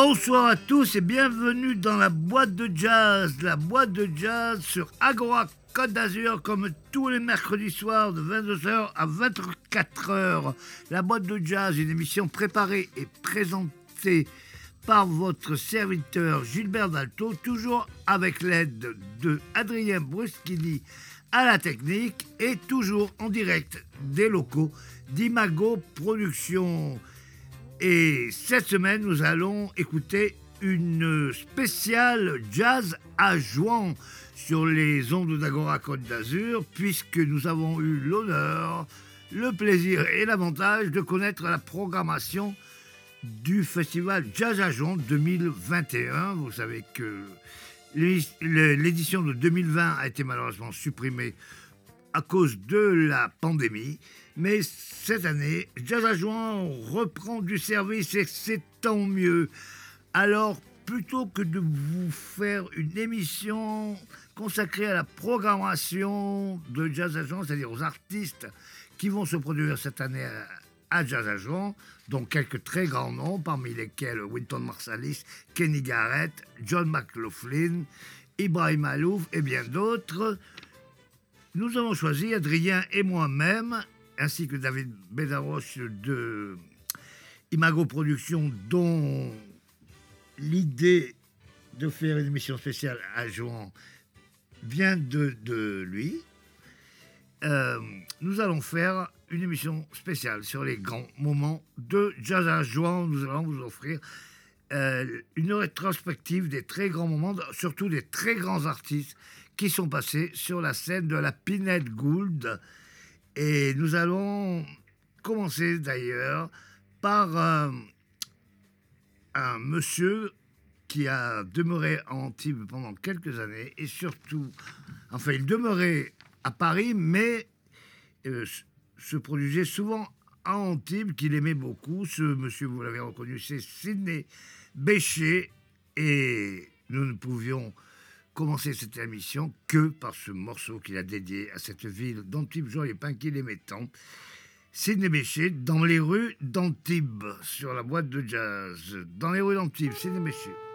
Bonsoir à tous et bienvenue dans la boîte de jazz, la boîte de jazz sur Agora Côte d'Azur comme tous les mercredis soirs de 22h à 24h. La boîte de jazz, une émission préparée et présentée par votre serviteur Gilbert Dalto, toujours avec l'aide de Adrien Bruschini à la technique et toujours en direct des locaux d'Imago Productions. Et cette semaine, nous allons écouter une spéciale jazz à Jouan sur les ondes d'Agora Côte d'Azur, puisque nous avons eu l'honneur, le plaisir et l'avantage de connaître la programmation du festival Jazz à Jouan 2021. Vous savez que l'édition de 2020 a été malheureusement supprimée à cause de la pandémie. Mais cette année, Jazz à reprend du service et c'est tant mieux. Alors, plutôt que de vous faire une émission consacrée à la programmation de Jazz à c'est-à-dire aux artistes qui vont se produire cette année à Jazz à dont quelques très grands noms, parmi lesquels Winton Marsalis, Kenny Garrett, John McLaughlin, Ibrahim Alouf et bien d'autres, nous avons choisi, Adrien et moi-même, ainsi que David Bedaros de Imago Productions, dont l'idée de faire une émission spéciale à Jouan vient de, lui. Euh, nous allons faire une émission spéciale sur les grands moments de Jazz à Jouan. Nous allons vous offrir euh, une rétrospective des très grands moments, surtout des très grands artistes qui sont passés sur la scène de la Pinette Gould et nous allons commencer d'ailleurs par euh, un monsieur qui a demeuré à Antibes pendant quelques années et surtout, enfin, il demeurait à Paris, mais euh, se produisait souvent à Antibes, qu'il aimait beaucoup. Ce monsieur, vous l'avez reconnu, c'est Sidney Bécher et nous ne pouvions commencer cette émission que par ce morceau qu'il a dédié à cette ville d'Antibes, Jean Pain qu'il aimait tant. Sidney Bécher, dans les rues d'Antibes, sur la boîte de jazz. Dans les rues d'Antibes, Sidney Bécher.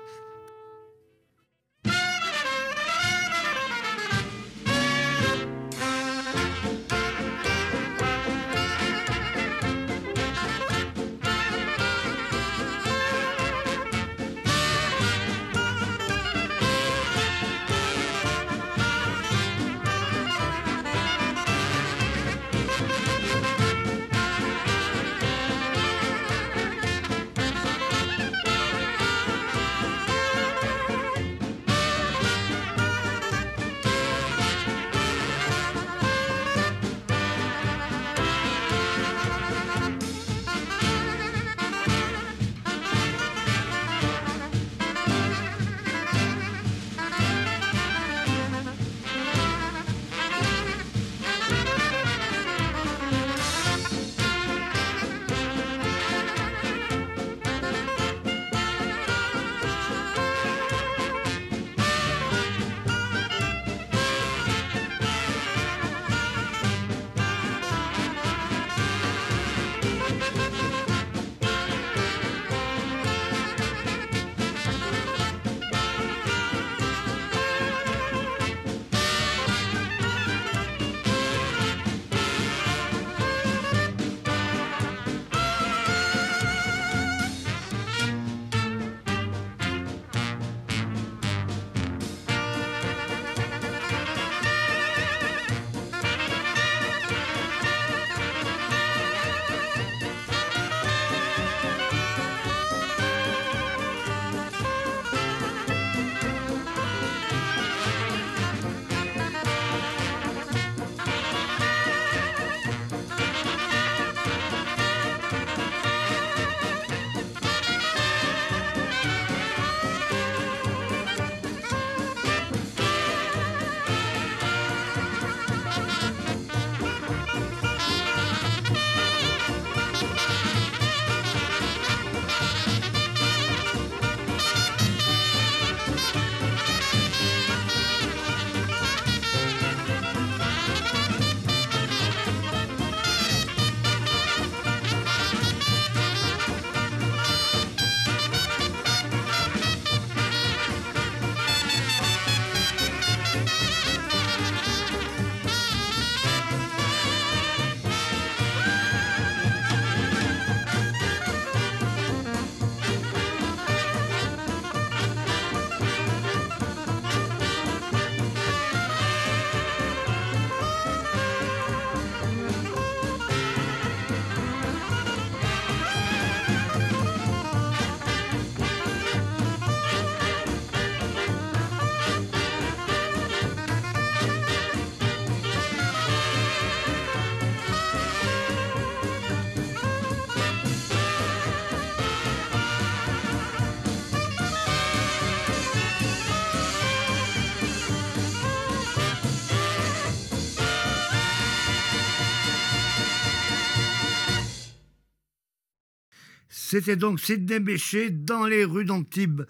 C'était donc Sidney Béché dans les rues d'Antibes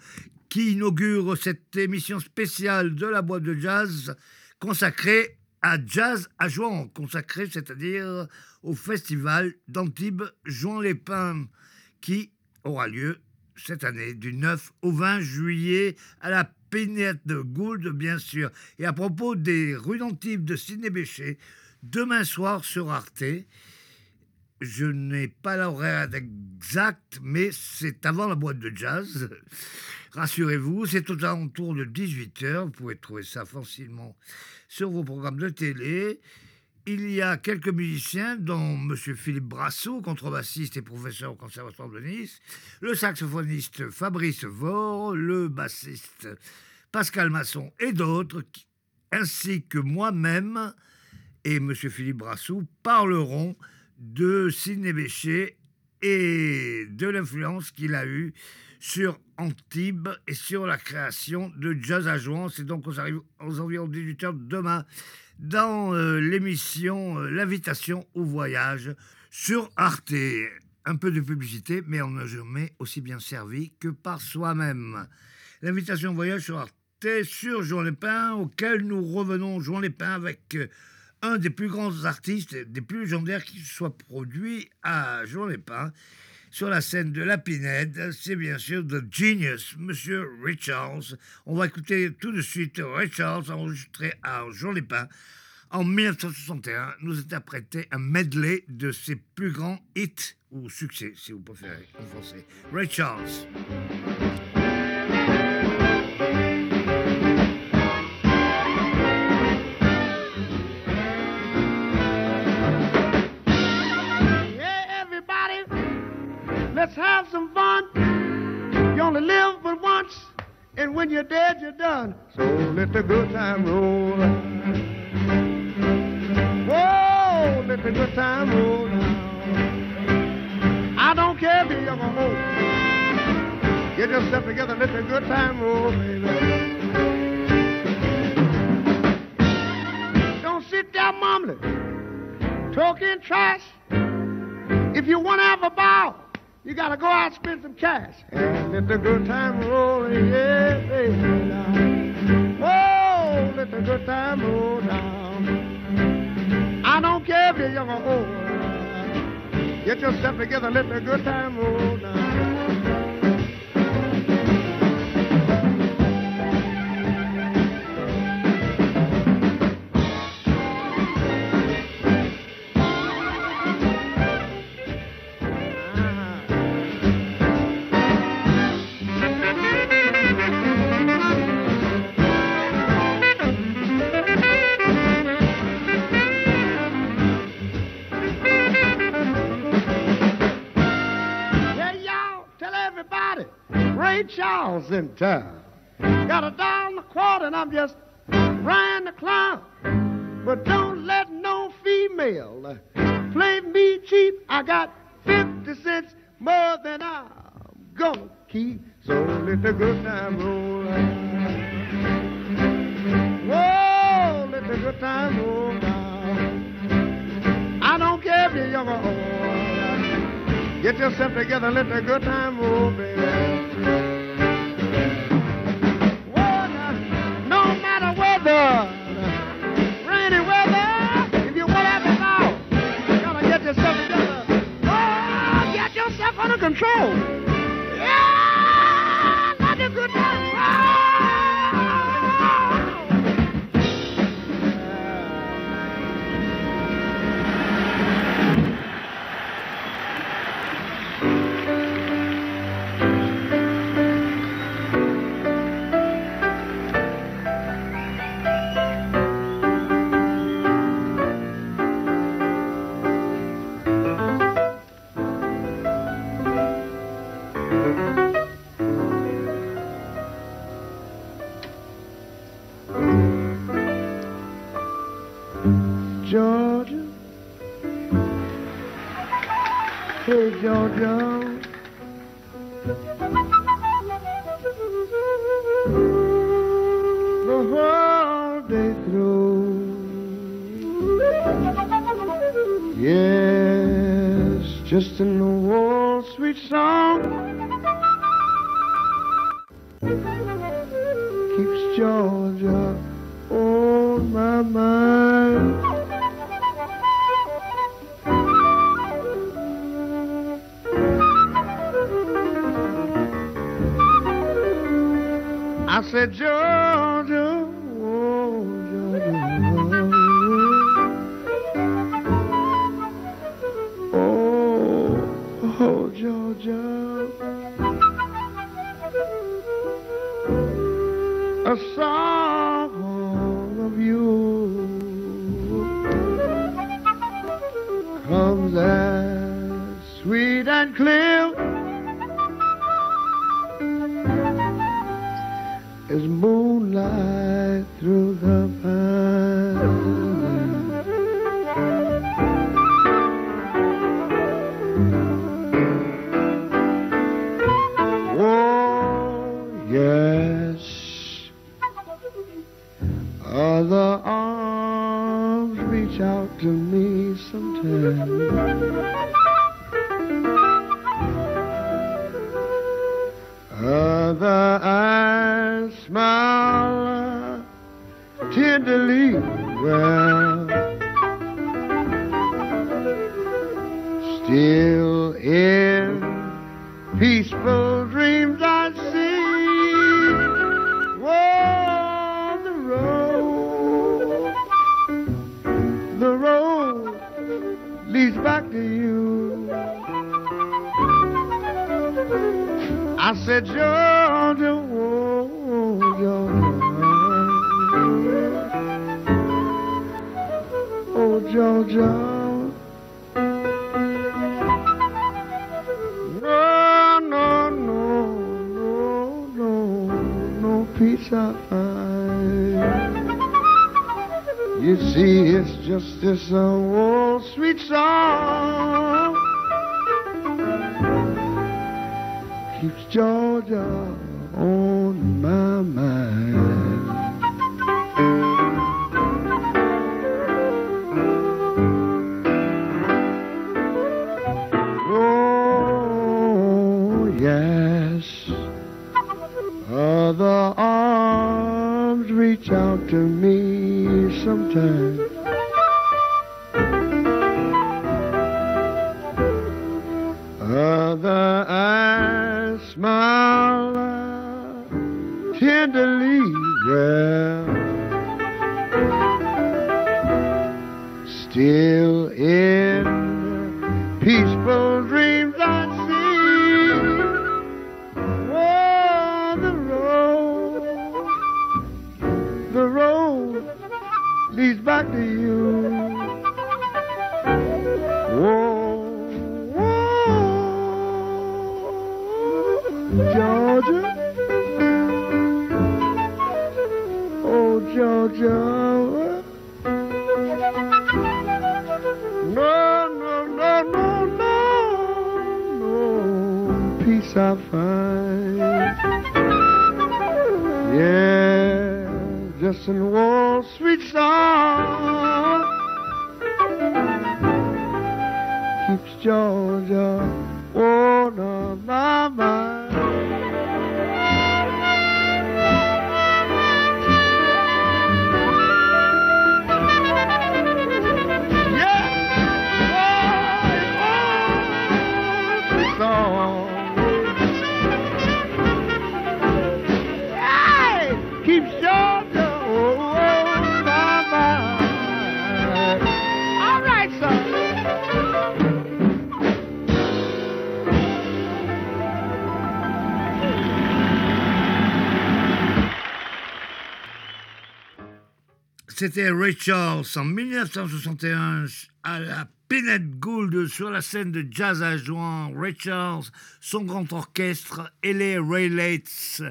qui inaugure cette émission spéciale de la boîte de jazz consacrée à Jazz à Jouan, consacrée c'est-à-dire au festival d'Antibes Jouan-les-Pins qui aura lieu cette année du 9 au 20 juillet à la Pénette de Gould, bien sûr. Et à propos des rues d'Antibes de Sidney Béché, demain soir sur Arte, je n'ai pas l'horaire exact, mais c'est avant la boîte de jazz. Rassurez-vous, c'est aux alentours de 18h. Vous pouvez trouver ça facilement sur vos programmes de télé. Il y a quelques musiciens, dont M. Philippe Brassot, contrebassiste et professeur au Conservatoire de Nice, le saxophoniste Fabrice Vore, le bassiste Pascal Masson et d'autres, ainsi que moi-même et M. Philippe Brassou parleront de Sidney Béchet et de l'influence qu'il a eue sur Antibes et sur la création de Jazz à Jouan. C'est donc aux, aux environs 18h demain dans euh, l'émission euh, L'invitation au voyage sur Arte. Un peu de publicité, mais on n'a jamais aussi bien servi que par soi-même. L'invitation au voyage sur Arte, sur Jean Lépin, auquel nous revenons, Jean Lépin, avec euh, un des plus grands artistes, des plus légendaires qui soit produit à Jean Lépin sur la scène de la Pinède, c'est bien sûr The Genius, Monsieur Richards. On va écouter tout de suite Richards enregistré à Jean Lépin. En 1961, nous interprétait un medley de ses plus grands hits, ou succès si vous préférez en français. Ray Let's have some fun. You only live but once, and when you're dead, you're done. So let the good time roll. Whoa, let the good time roll now. I don't care if you're young or old. Get yourself together, let the good time roll, baby. Don't sit there mumbling, talking trash. If you want to have a ball, you gotta go out and spend some cash. And let the good time roll, yeah, baby, now. Whoa, let the good time roll down. I don't care if you're young or old. Get yourself together, let the good time roll down. Charles in town. Got a dollar quarter and I'm just riding the clown. But don't let no female uh, play me cheap. I got 50 cents more than I'm gonna keep. So let the good time roll. Whoa, let the good time roll down. I don't care if you're young or old. Get yourself together, let the good time roll, baby. Control. Yeah, not a good Georgia. other arms reach out to me sometimes. c'était Ray Charles en 1961 à la Pennette Gould sur la scène de jazz à Juin. Ray Charles, son grand orchestre et les Raylettes.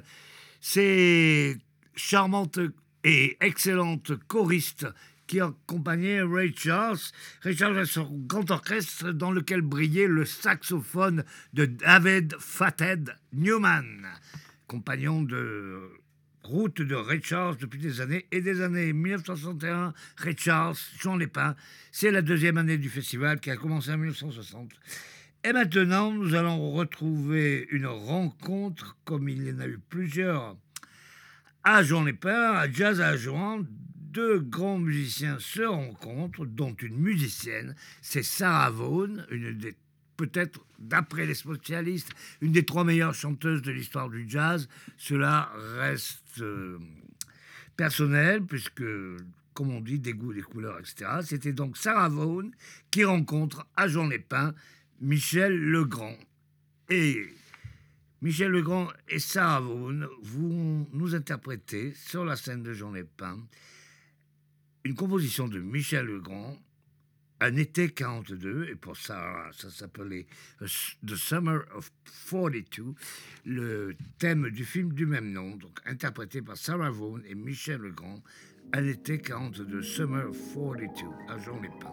Ces charmantes et excellentes choristes qui accompagnaient Ray Charles. Ray Charles a son grand orchestre dans lequel brillait le saxophone de David Fathead Newman, compagnon de route de Richards depuis des années et des années. 1961, Richards, Jean Lépin. C'est la deuxième année du festival qui a commencé en 1960. Et maintenant, nous allons retrouver une rencontre comme il y en a eu plusieurs à Jean Lépin, à Jazz à Joan. Deux grands musiciens se rencontrent, dont une musicienne, c'est Sarah Vaughan, une des peut-être, d'après les spécialistes, une des trois meilleures chanteuses de l'histoire du jazz. Cela reste euh, personnel, puisque, comme on dit, des goûts, des couleurs, etc. C'était donc Sarah Vaughan qui rencontre à Jean Lépin Michel Legrand. Et Michel Legrand et Sarah Vaughan vont nous interpréter sur la scène de Jean Lépin une composition de Michel Legrand, un été 42, et pour ça, ça s'appelait The Summer of 42, le thème du film du même nom, donc interprété par Sarah Vaughan et Michel Legrand, un été 42, Summer of 42, à Jean Lépin.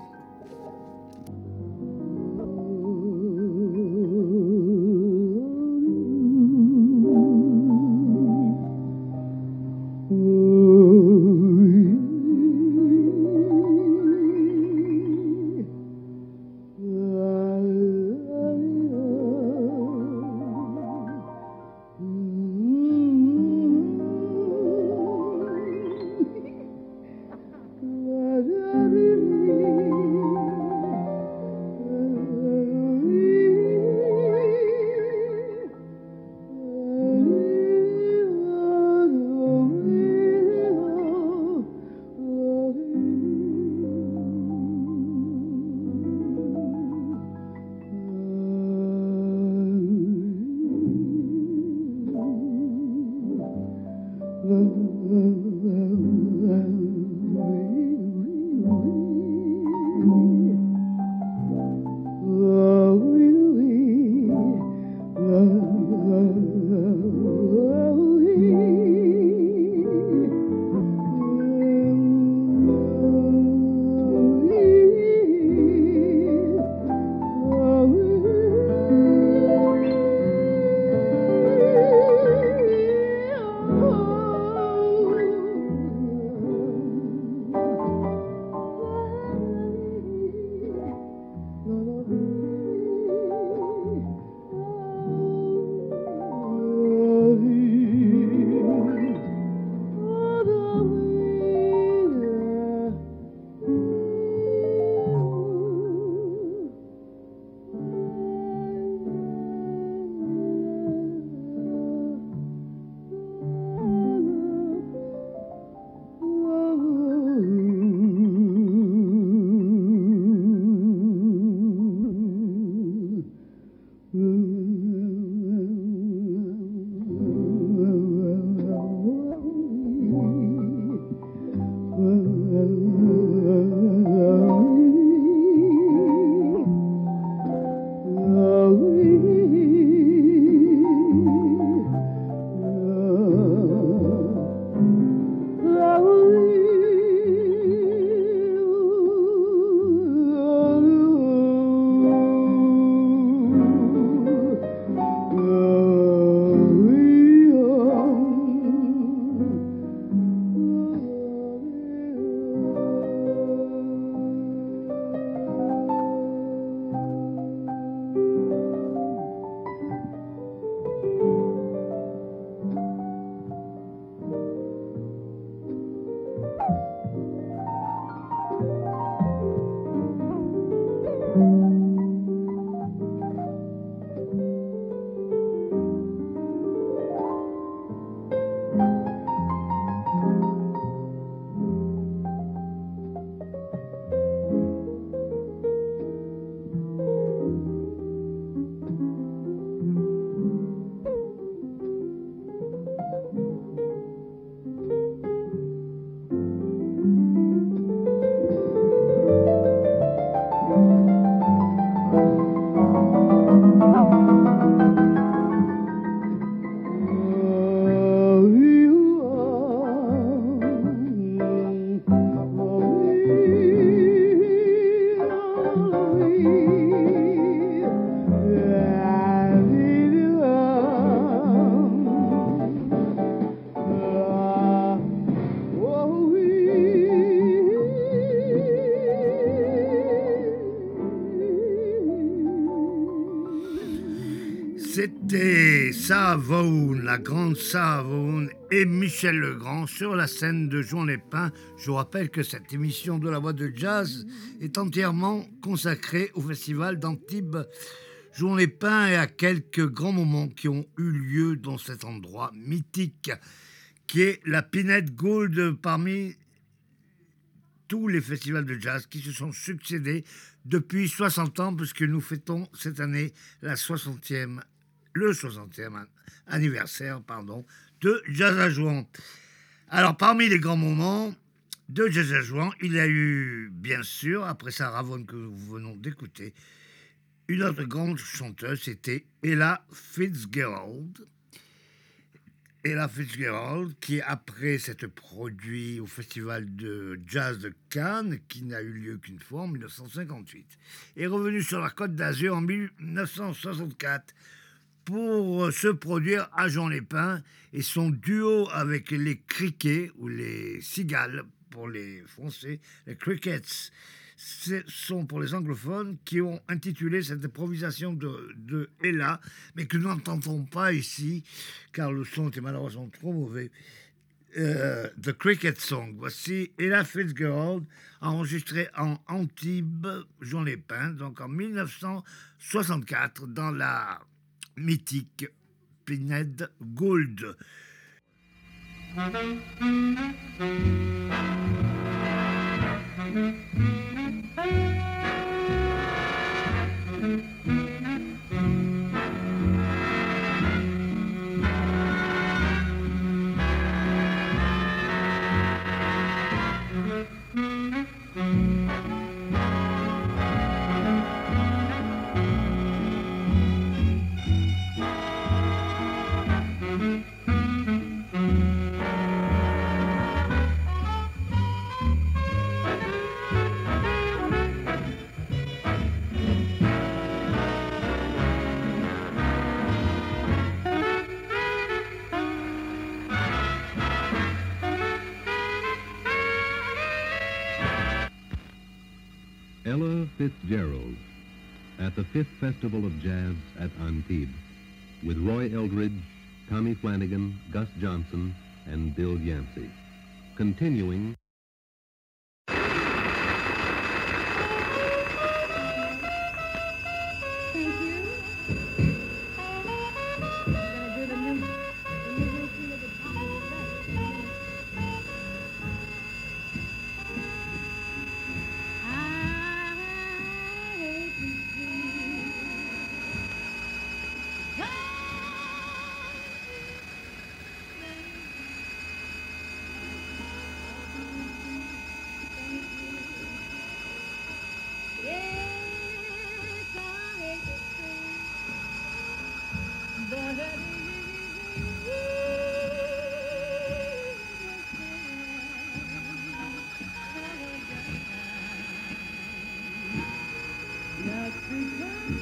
Vaughan, la grande Vaughan et Michel Legrand sur la scène de Jean Lépin. Je vous rappelle que cette émission de la voix de jazz est entièrement consacrée au festival d'Antibes. Jean Lépin et à quelques grands moments qui ont eu lieu dans cet endroit mythique qui est la Pinette Gold parmi tous les festivals de jazz qui se sont succédés depuis 60 ans, puisque nous fêtons cette année la 60e le 60e anniversaire pardon, de Jazz à Jouan. Alors, parmi les grands moments de Jazz à Jouan, il y a eu, bien sûr, après ça, Ravon que nous venons d'écouter, une autre grande chanteuse, c'était Ella Fitzgerald. Ella Fitzgerald, qui après s'être produit au Festival de Jazz de Cannes, qui n'a eu lieu qu'une fois en 1958, est revenue sur la Côte d'Azur en 1964 pour se produire à Jean Lépin et son duo avec les criquets ou les cigales pour les Français, les crickets, ce sont pour les anglophones qui ont intitulé cette improvisation de, de Ella, mais que nous n'entendons pas ici car le son était malheureusement trop mauvais. Euh, The Cricket Song. Voici Ella Fitzgerald, enregistrée en Antibes, Jean Lépin, donc en 1964, dans la mythique Pinhead Gold. Ella Fitzgerald at the Fifth Festival of Jazz at Antibes with Roy Eldridge, Tommy Flanagan, Gus Johnson, and Bill Yancey. Continuing Let's begin.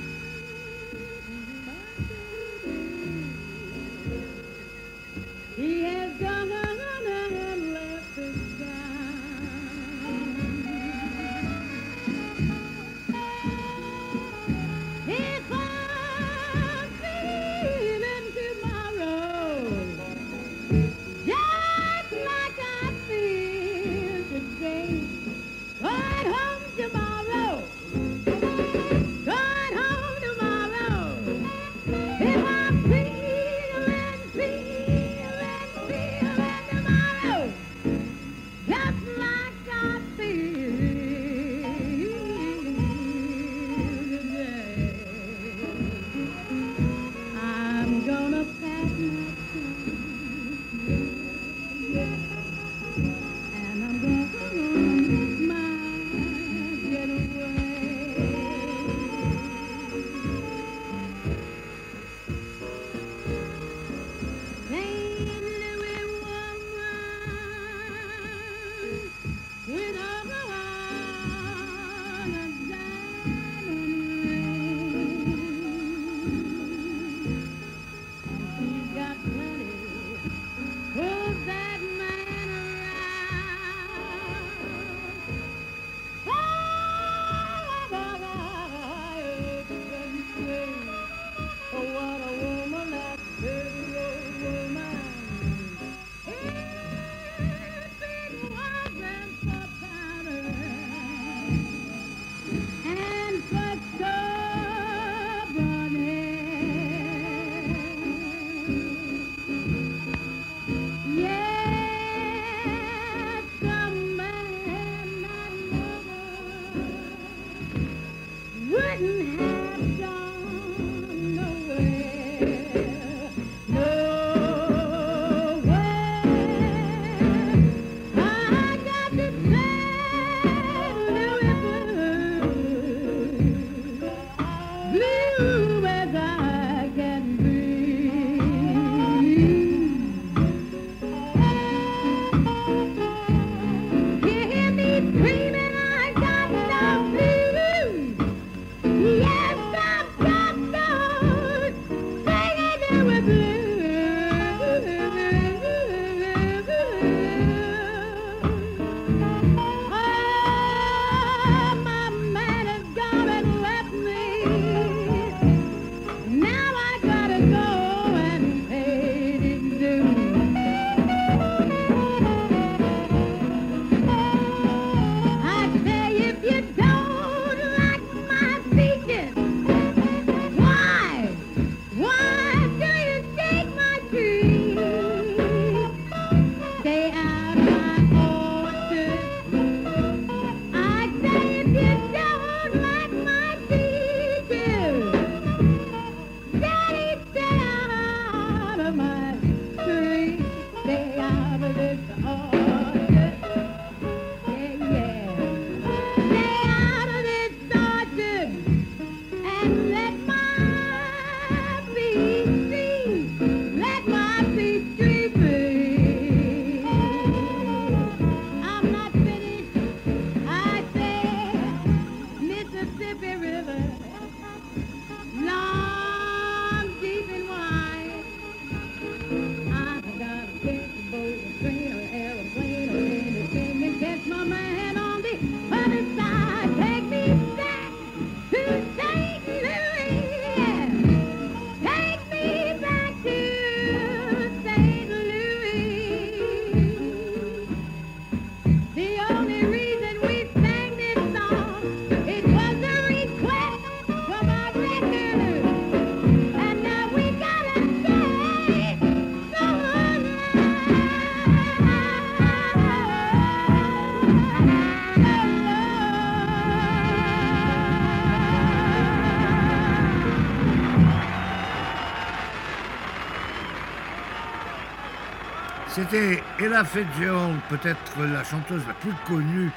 C'était Ella Fitzgerald, peut-être la chanteuse la plus connue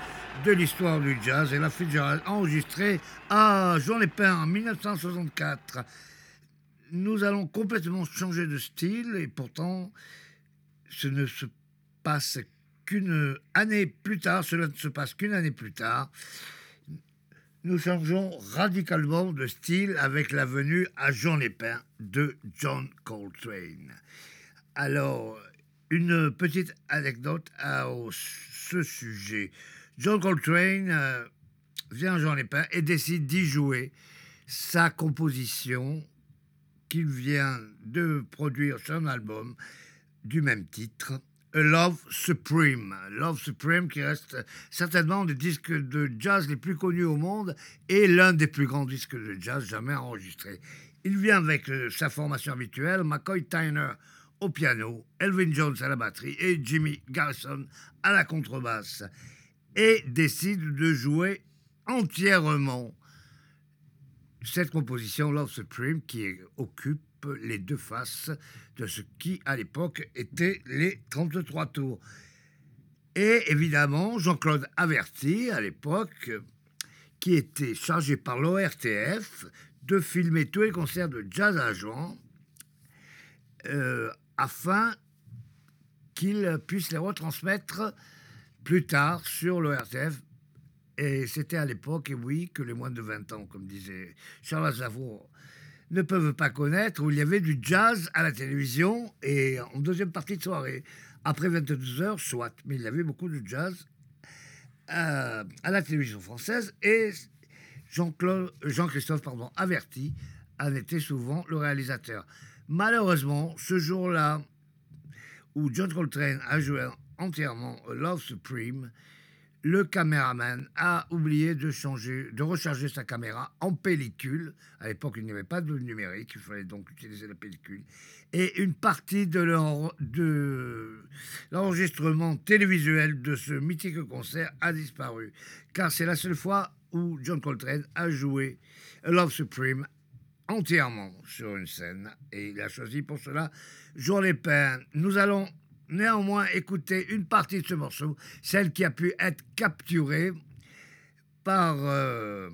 de l'histoire du jazz. Ella Fitzgerald, enregistrée à Jean Lépin en 1964. Nous allons complètement changer de style et pourtant, ce ne se passe qu'une année plus tard, cela ne se passe qu'une année plus tard. Nous changeons radicalement de style avec la venue à Jean Lépin de John Coltrane. Alors, une petite anecdote à ce sujet. John Coltrane euh, vient à Jean Lépin et décide d'y jouer sa composition qu'il vient de produire sur un album du même titre, A Love Supreme. Love Supreme qui reste certainement des disques de jazz les plus connus au monde et l'un des plus grands disques de jazz jamais enregistrés. Il vient avec euh, sa formation habituelle, McCoy Tyner au piano, Elvin Jones à la batterie et Jimmy Garrison à la contrebasse et décide de jouer entièrement cette composition Love Supreme qui occupe les deux faces de ce qui à l'époque étaient les 33 tours. Et évidemment, Jean-Claude Averti, à l'époque, qui était chargé par l'ORTF de filmer tous les concerts de jazz à Jean, euh, afin qu'il puisse les retransmettre plus tard sur l'ORTF. Et c'était à l'époque, et oui, que les moins de 20 ans, comme disait Charles Aznavour, ne peuvent pas connaître, où il y avait du jazz à la télévision et en deuxième partie de soirée. Après 22 heures, soit, mais il y avait beaucoup de jazz euh, à la télévision française et Jean-Claude, Jean-Christophe pardon, Averti en était souvent le réalisateur. Malheureusement, ce jour-là, où John Coltrane a joué entièrement Love Supreme, le caméraman a oublié de changer, de recharger sa caméra en pellicule. À l'époque, il n'y avait pas de numérique, il fallait donc utiliser la pellicule. Et une partie de l'enregistrement télévisuel de ce mythique concert a disparu, car c'est la seule fois où John Coltrane a joué Love Supreme entièrement sur une scène et il a choisi pour cela Jour les Pins. Nous allons néanmoins écouter une partie de ce morceau, celle qui a pu être capturée par euh,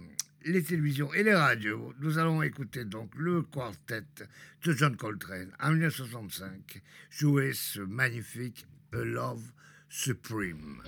les télévisions et les radios. Nous allons écouter donc le quartet de John Coltrane en 1965 jouer ce magnifique A Love Supreme.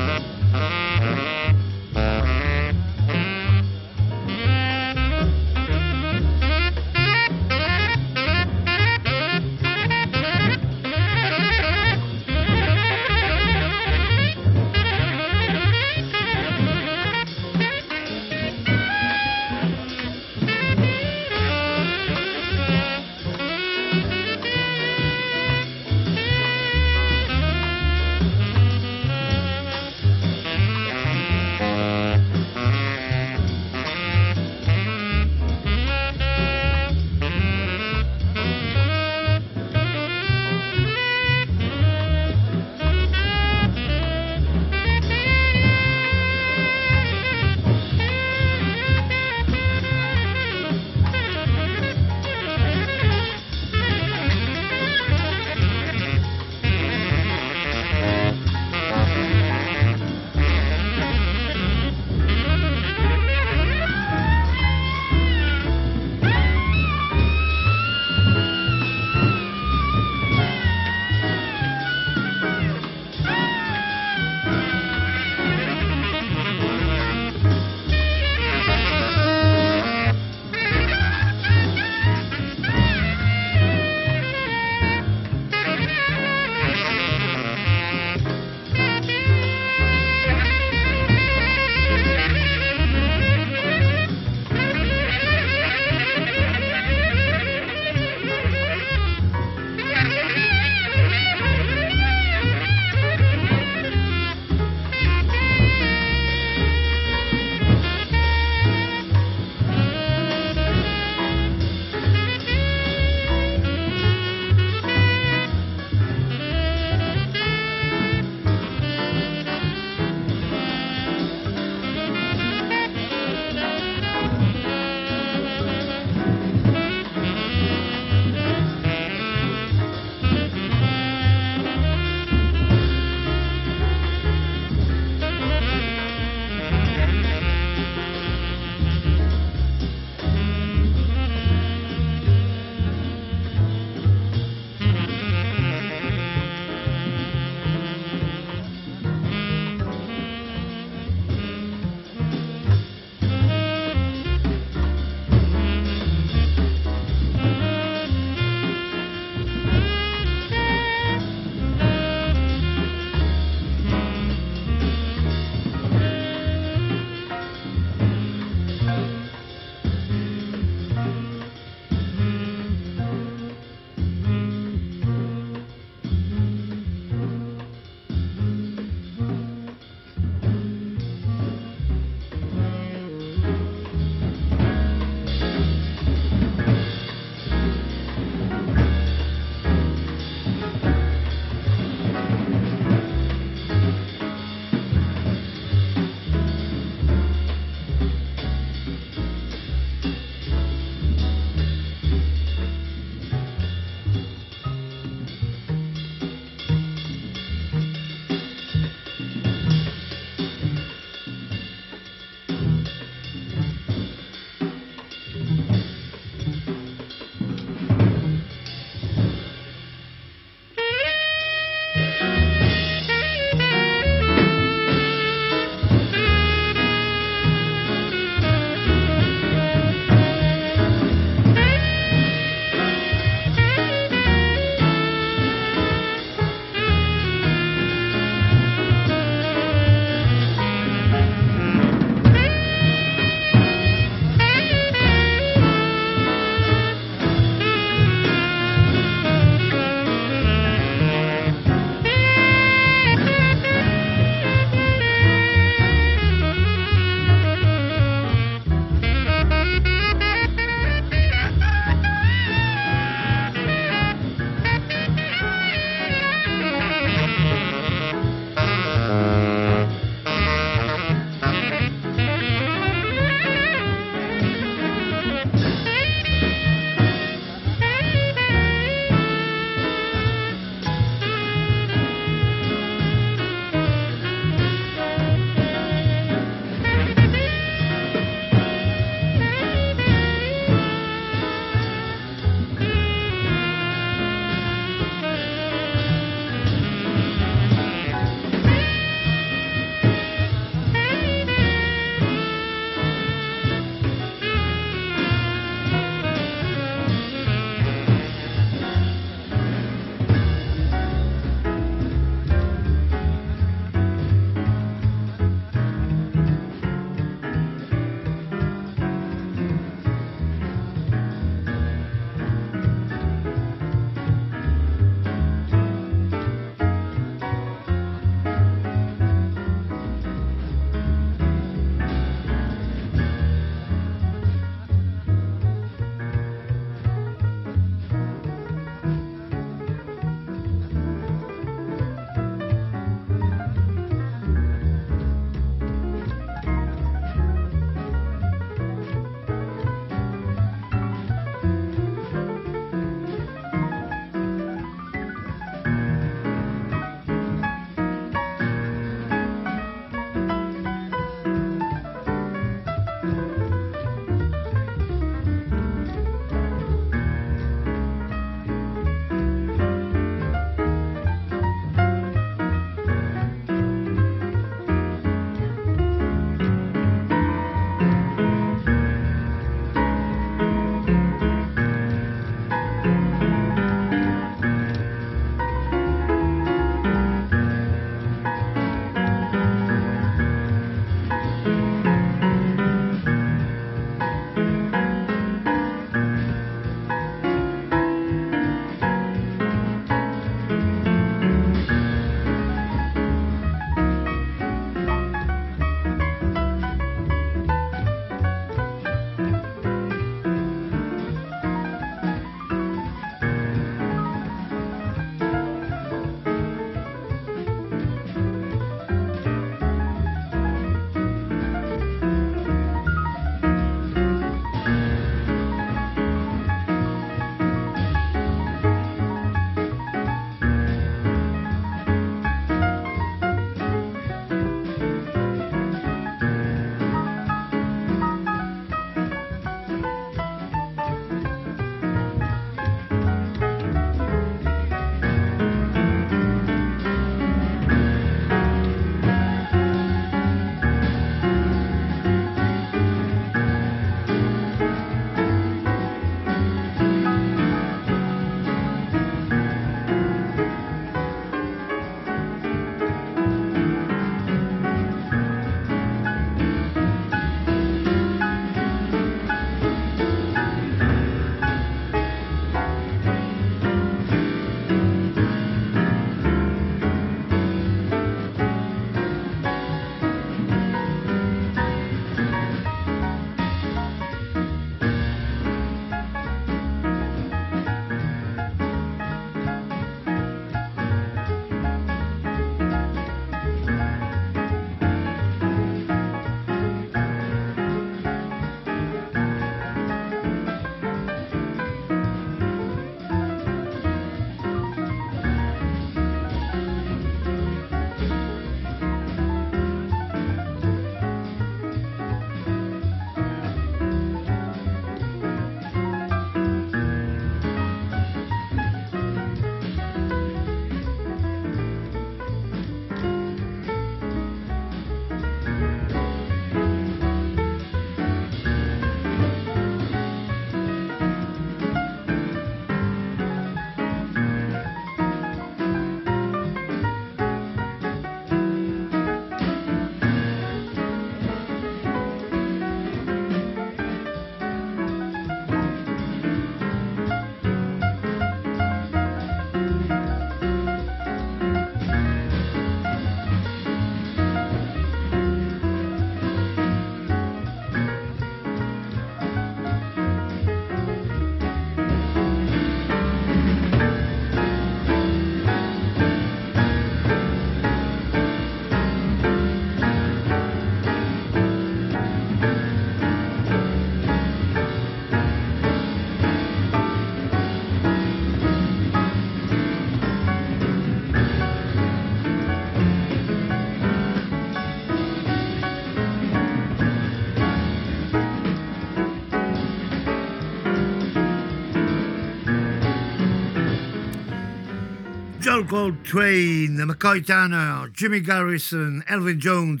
John Coltrane, McCoy Tanner, Jimmy Garrison, Elvin Jones,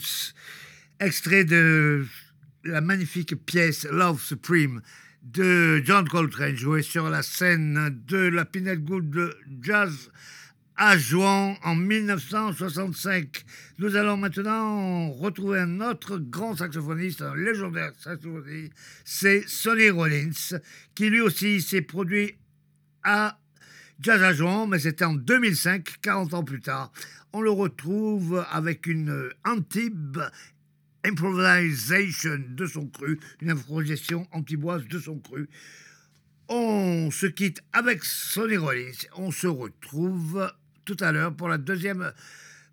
extrait de la magnifique pièce Love Supreme de John Coltrane, joué sur la scène de la Pinette Good Jazz à Jouan en 1965. Nous allons maintenant retrouver un autre grand saxophoniste, un légendaire saxophoniste, c'est Sonny Rollins, qui lui aussi s'est produit à Jazz à Jouan, mais c'était en 2005, 40 ans plus tard. On le retrouve avec une Antibes improvisation de son cru, une improvisation antiboise de son cru. On se quitte avec Sonny Rollins. On se retrouve tout à l'heure pour la deuxième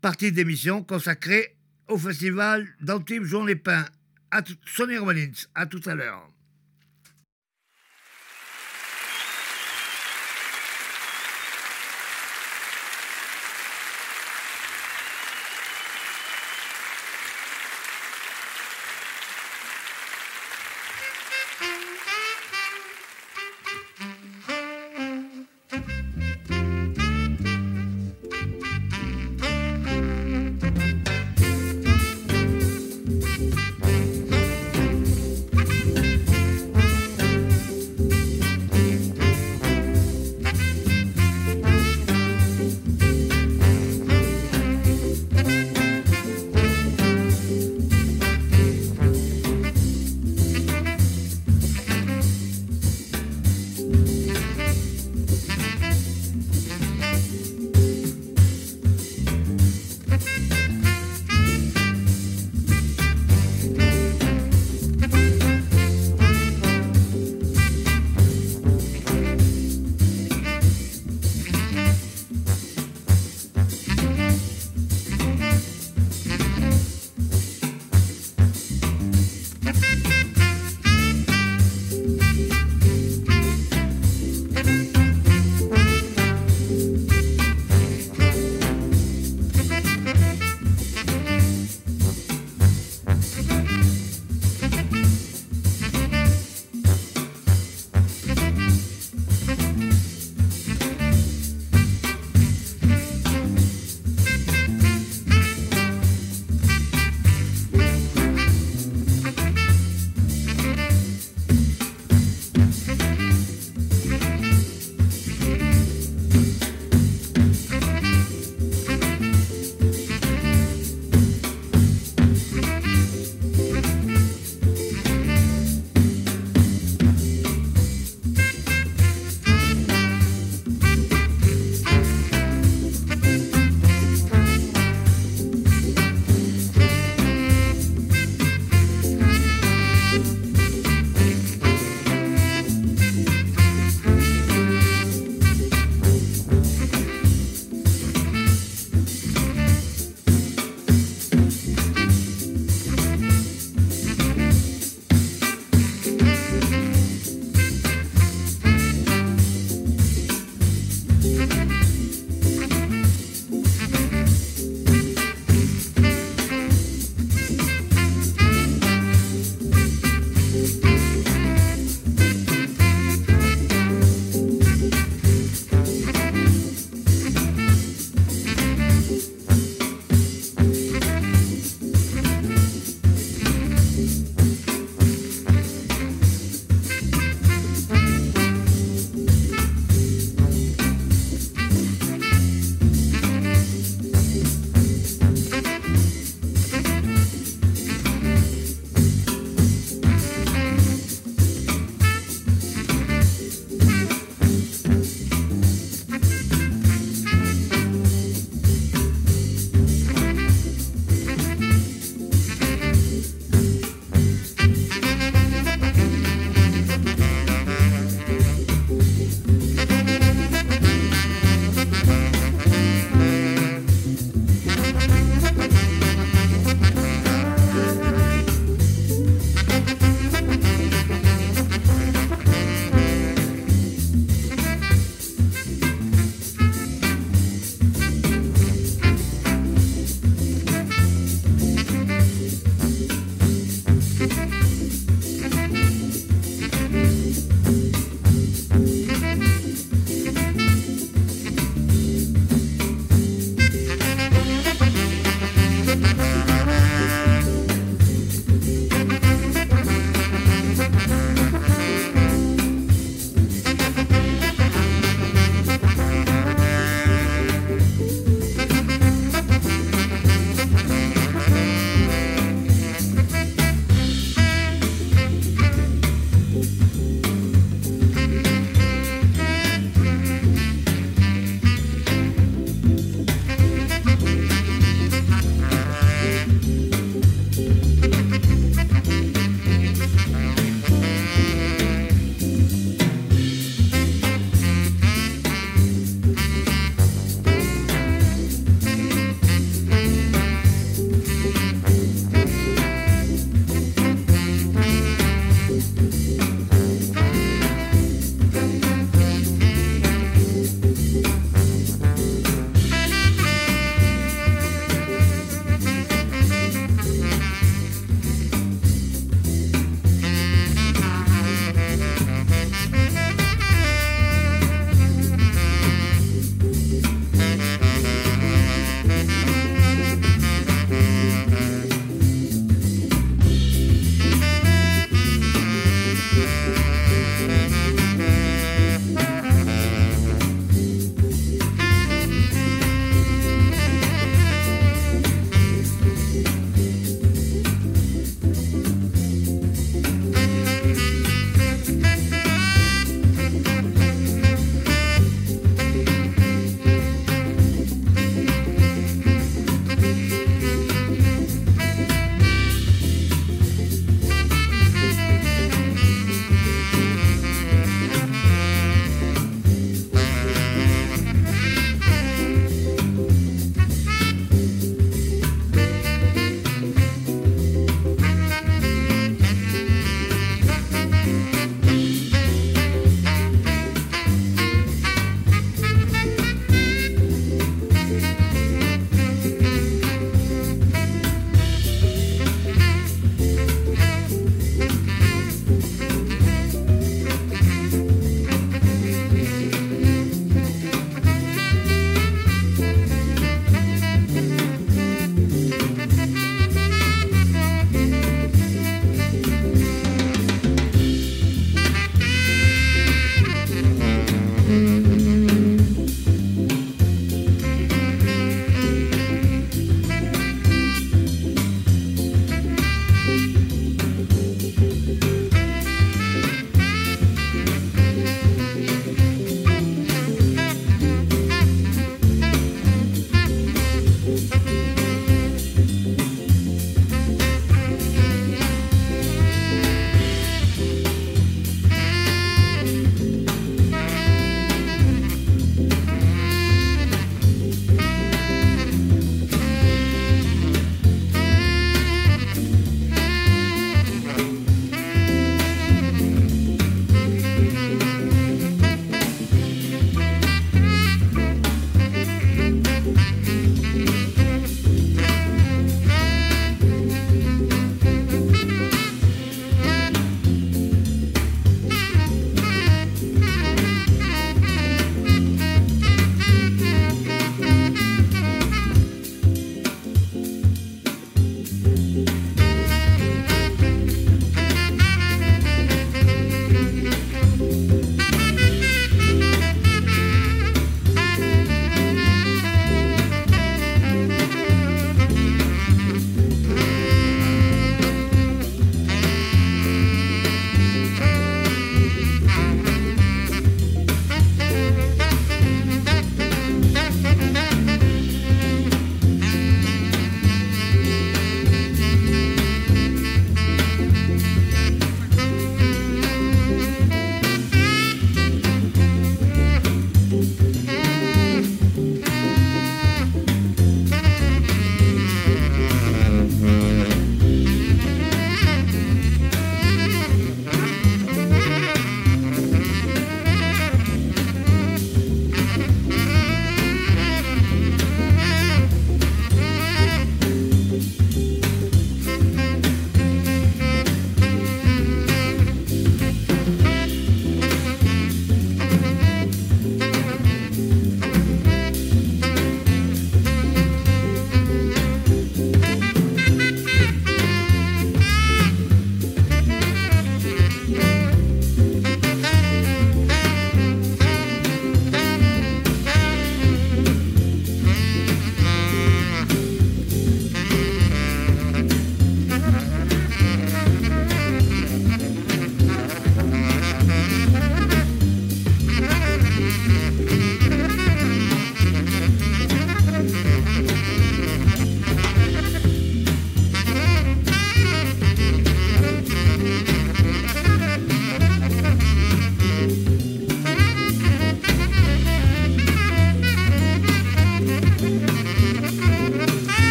partie d'émission consacrée au festival d'Antibes Jean les Pins. À Sonny Rollins, à tout à l'heure.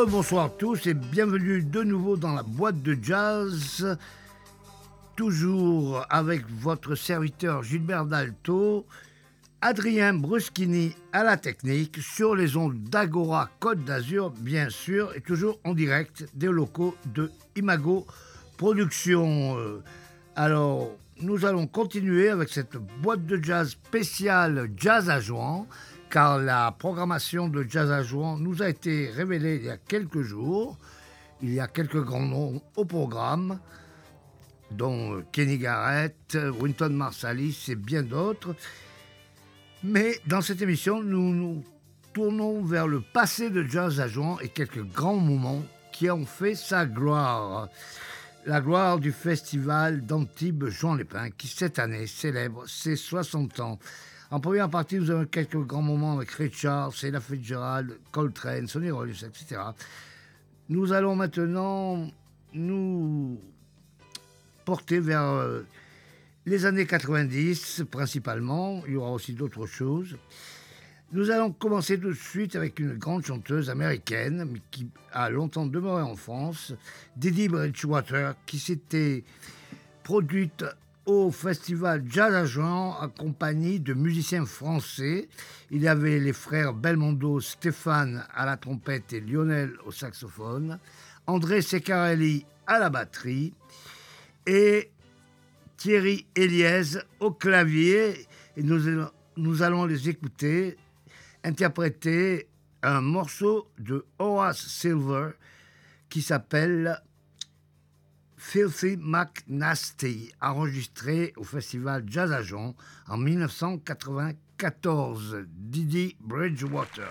Rebonsoir tous et bienvenue de nouveau dans la boîte de jazz. Toujours avec votre serviteur Gilbert Dalto, Adrien Bruschini à la technique, sur les ondes d'Agora Côte d'Azur, bien sûr, et toujours en direct des locaux de Imago Productions. Euh, Alors, nous allons continuer avec cette boîte de jazz spéciale Jazz à Jouan, car la programmation de Jazz à Jouan nous a été révélée il y a quelques jours. Il y a quelques grands noms au programme, dont euh, Kenny Garrett, Winton Marsalis et bien d'autres. Mais dans cette émission, nous nous tournons vers le passé de Jazz à Jouan et quelques grands moments qui ont fait sa gloire. La gloire du festival d'Antibes Jean Lépin qui cette année célèbre ses 60 ans. En première partie, nous avons quelques grands moments avec Richard, Ella Fitzgerald, Coltrane, Sonny Rollins, etc. Nous allons maintenant nous porter vers euh, les années 90 principalement. Il y aura aussi d'autres choses. Nous allons commencer tout de suite avec une grande chanteuse américaine qui a longtemps demeuré en France, Didi Bridgewater, qui s'était produite au festival Jazz à Jean accompagnée de musiciens français. Il y avait les frères Belmondo, Stéphane à la trompette et Lionel au saxophone, André Secarelli à la batterie et Thierry Eliès au clavier. Et nous allons les écouter interpréter un morceau de Horace Silver qui s'appelle Filthy McNasty, enregistré au festival Jazz Jean en 1994. Didi Bridgewater.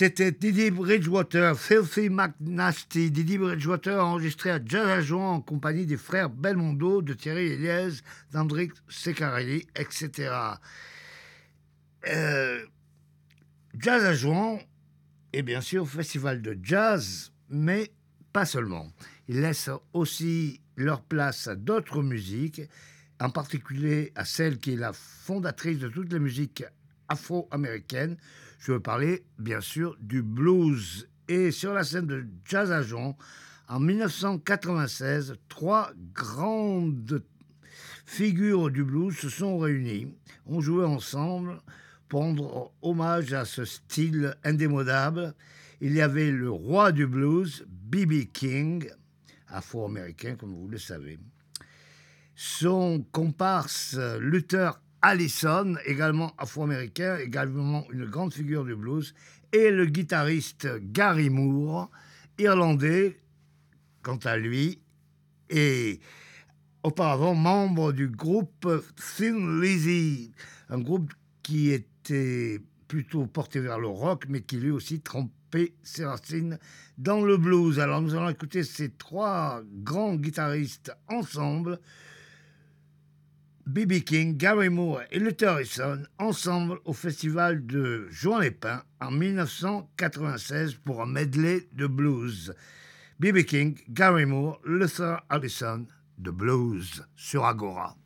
C'était Didi Bridgewater, Filthy McNasty. Didi Bridgewater enregistré à Jazz à en compagnie des frères Belmondo, de Thierry Eliès, d'André Secarelli, etc. Euh, jazz à Jouan est bien sûr festival de jazz, mais pas seulement. Ils laissent aussi leur place à d'autres musiques, en particulier à celle qui est la fondatrice de toutes les musiques afro-américaines. Je veux parler, bien sûr, du blues. Et sur la scène de Jazz à Jouan, en 1996, trois grandes figures du blues se sont réunies, ont joué ensemble pour rendre hommage à ce style indémodable. Il y avait le roi du blues, B.B. King, afro-américain comme vous le savez. Son comparse Luther Allison, également afro-américain, également une grande figure du blues, et le guitariste Gary Moore, irlandais, quant à lui, et auparavant membre du groupe Thin Lizzy, un groupe qui était plutôt porté vers le rock, mais qui lui aussi trempait ses racines dans le blues. Alors nous allons écouter ces trois grands guitaristes ensemble. B.B. King, Gary Moore et Luther Harrison ensemble au festival de Juan les Pins en 1996 pour un medley de blues. B.B. King, Gary Moore, Luther Harrison, de blues sur Agora.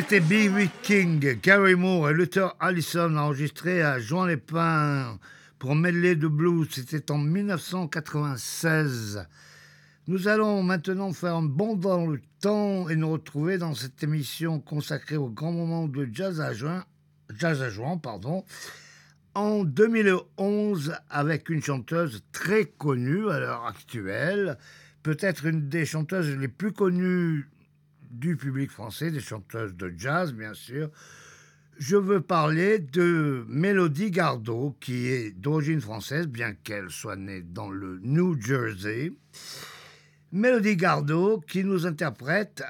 C'était B.B. King, Gary Moore et Luther Allison enregistrés à Jean-les-Pins pour Medley de Blues. C'était en 1996. Nous allons maintenant faire un bond dans le temps et nous retrouver dans cette émission consacrée au grand moment de jazz à juin, jazz à juin, pardon, en 2011 avec une chanteuse très connue à l'heure actuelle, peut-être une des chanteuses les plus connues du public français, des chanteuses de jazz, bien sûr. Je veux parler de Mélodie Gardot, qui est d'origine française, bien qu'elle soit née dans le New Jersey. Mélodie Gardot, qui nous interprète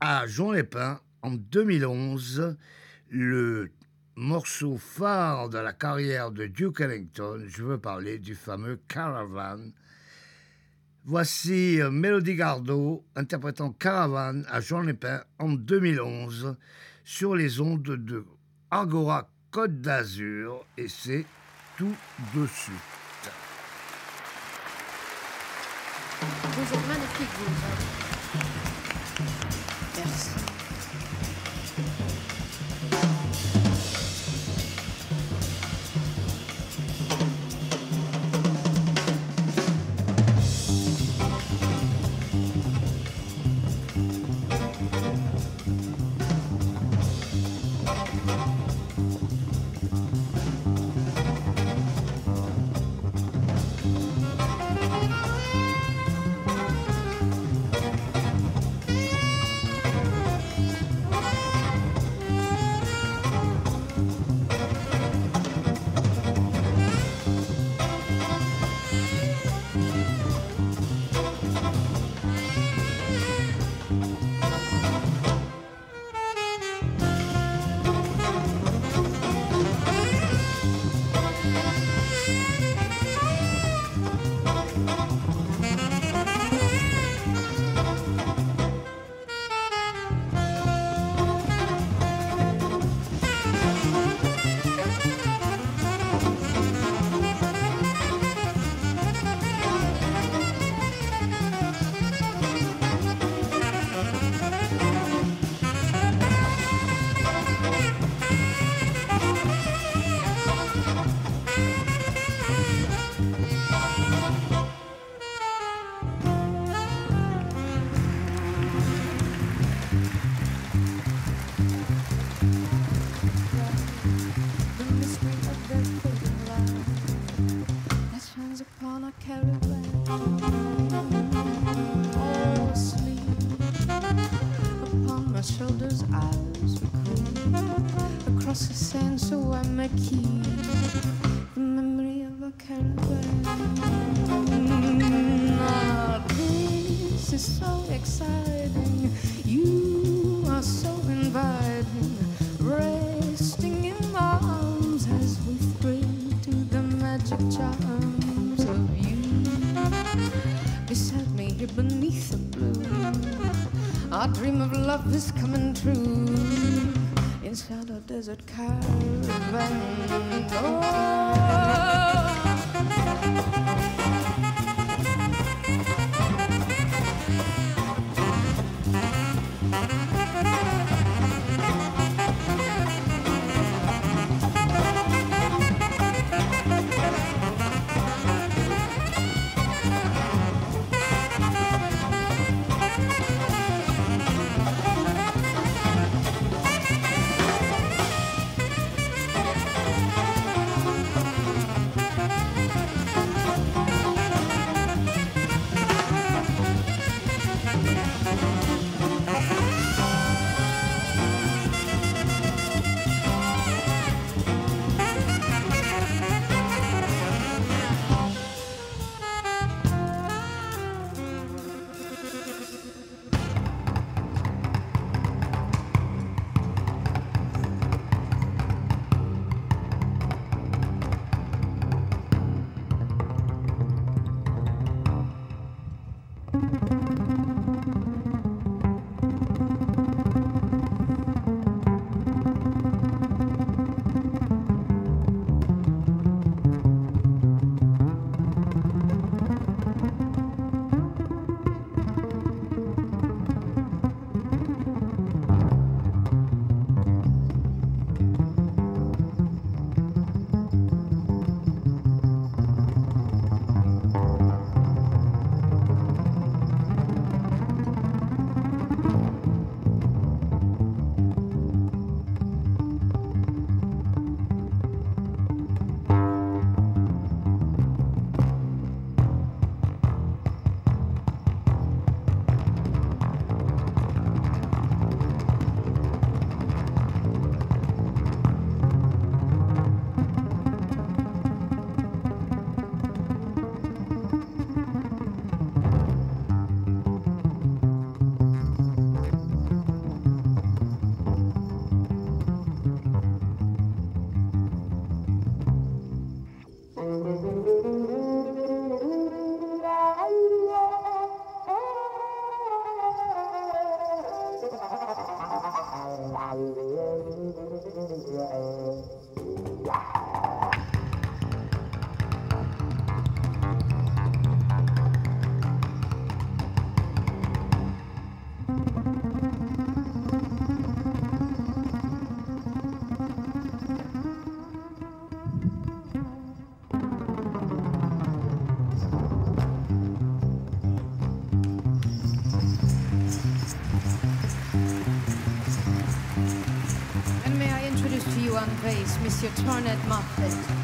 à Jean Lépin en 2011 le morceau phare de la carrière de Duke Ellington. Je veux parler du fameux Caravan Voici euh, Mélodie Gardot interprétant Caravane à Jean Lépin en 2011 sur les ondes de Agora Côte d'Azur et c'est tout de suite. Magnifique. Love is coming true. Inside a desert caravan. Oh. your turn at Muppet.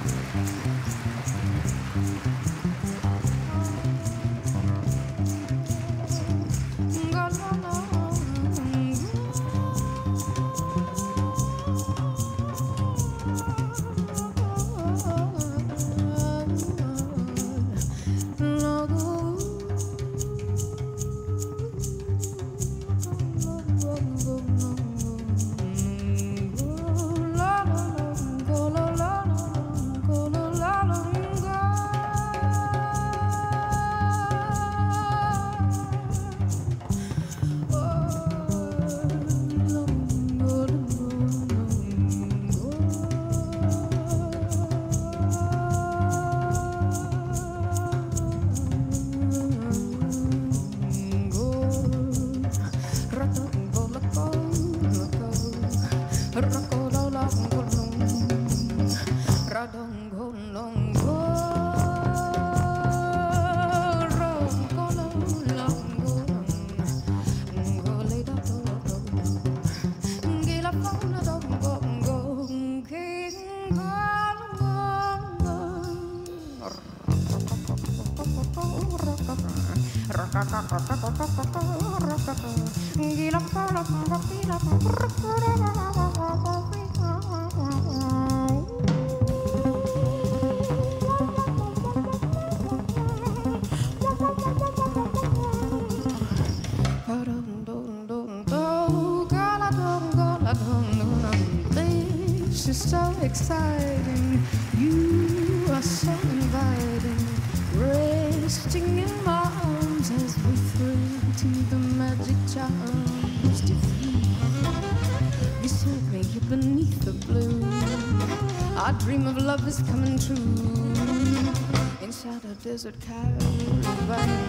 Desert caravan.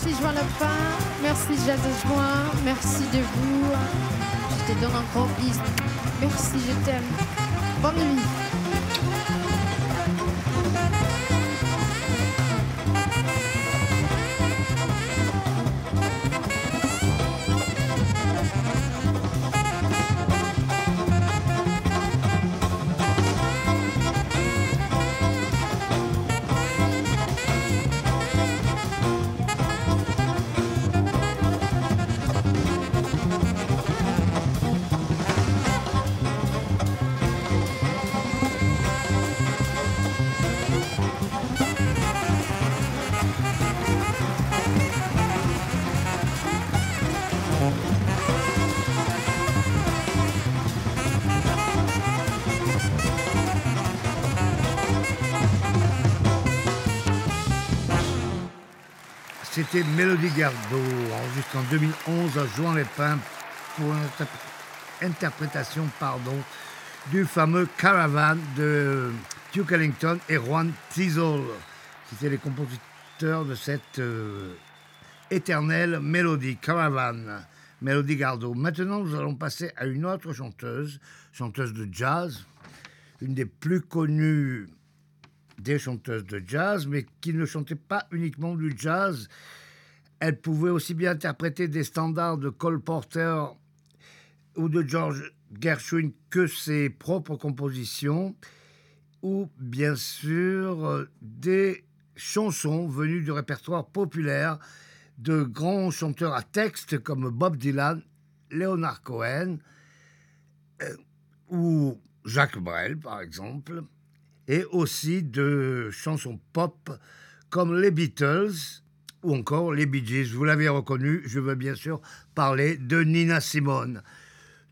Merci Join Lepin, merci Jazz et Join, merci de vous. Je te donne encore bis. Merci, je t'aime. Bonne nuit. C'était Mélodie Gardot, enregistré en 2011 à Jouan les Pins pour une interpr- interprétation pardon, du fameux Caravan de Duke Ellington et Juan Tizol. C'était les compositeurs de cette euh, éternelle mélodie, Caravan, Mélodie Gardot. Maintenant, nous allons passer à une autre chanteuse, chanteuse de jazz, une des plus connues des chanteuses de jazz, mais qui ne chantait pas uniquement du jazz. Elle pouvait aussi bien interpréter des standards de Cole Porter ou de George Gershwin que ses propres compositions, ou bien sûr euh, des chansons venues du répertoire populaire de grands chanteurs à texte comme Bob Dylan, Leonard Cohen euh, ou Jacques Brel, par exemple, et aussi de chansons pop comme les Beatles ou encore les Bee Gees. Vous l'avez reconnu, je veux bien sûr parler de Nina Simone.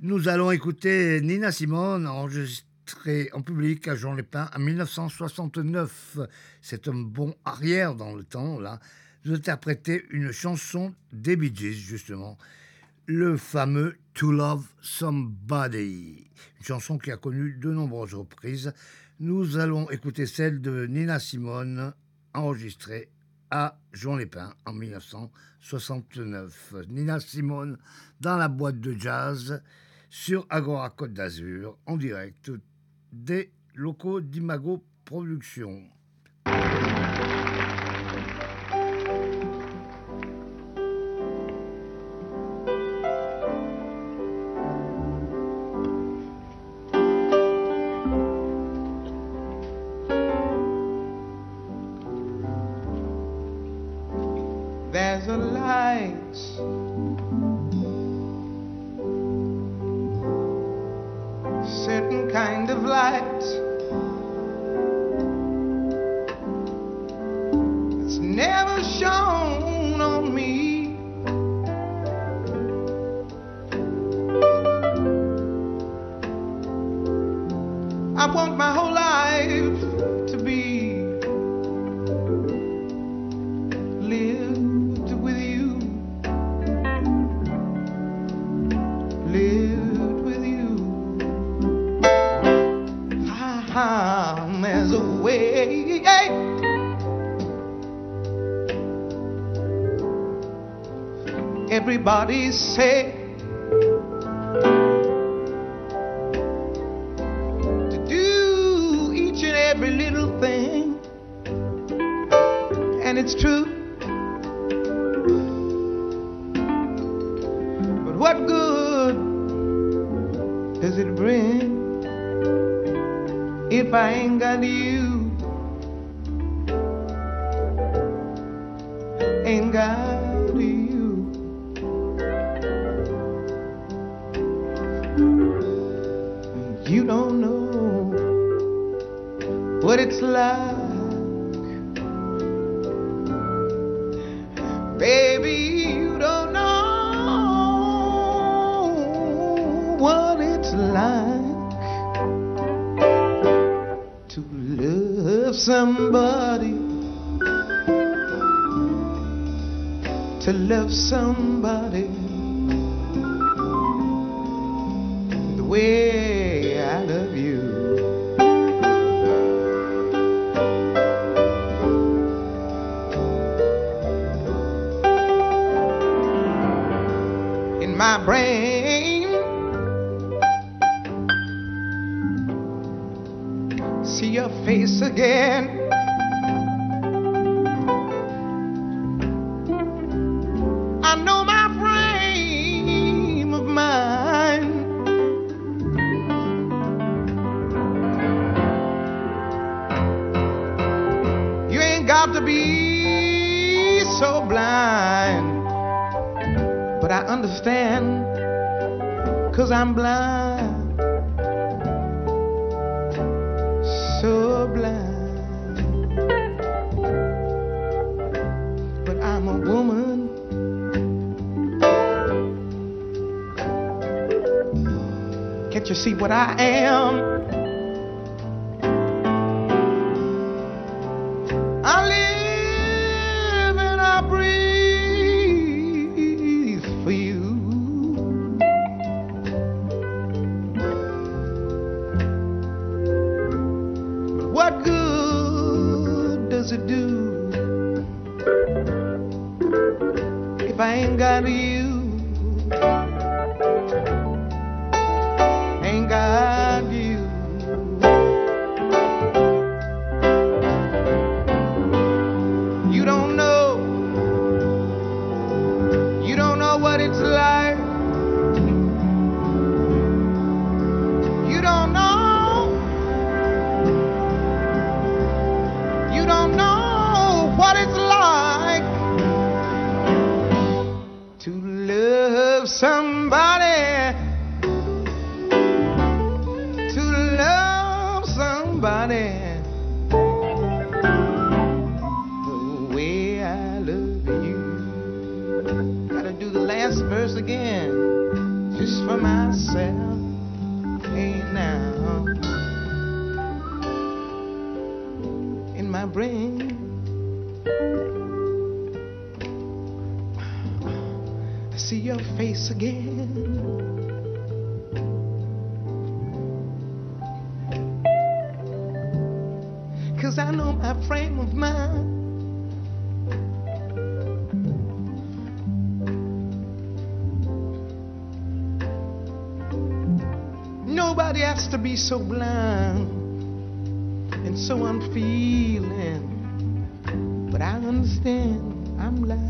Nous allons écouter Nina Simone enregistrée en public à Jean Lépin en 1969. C'est un bon arrière dans le temps, là, d'interpréter une chanson des Bee Gees, justement. Le fameux To Love Somebody. Une chanson qui a connu de nombreuses reprises. Nous allons écouter celle de Nina Simone, enregistrée à Jean Lépin en 1969. Nina Simone dans la boîte de jazz sur Agora Côte d'Azur en direct des locaux d'Imago Productions. time a way. Everybody say see your face again. Cause I know my frame of mind. Nobody has to be so blind and so unfeeling. But I understand I'm lying.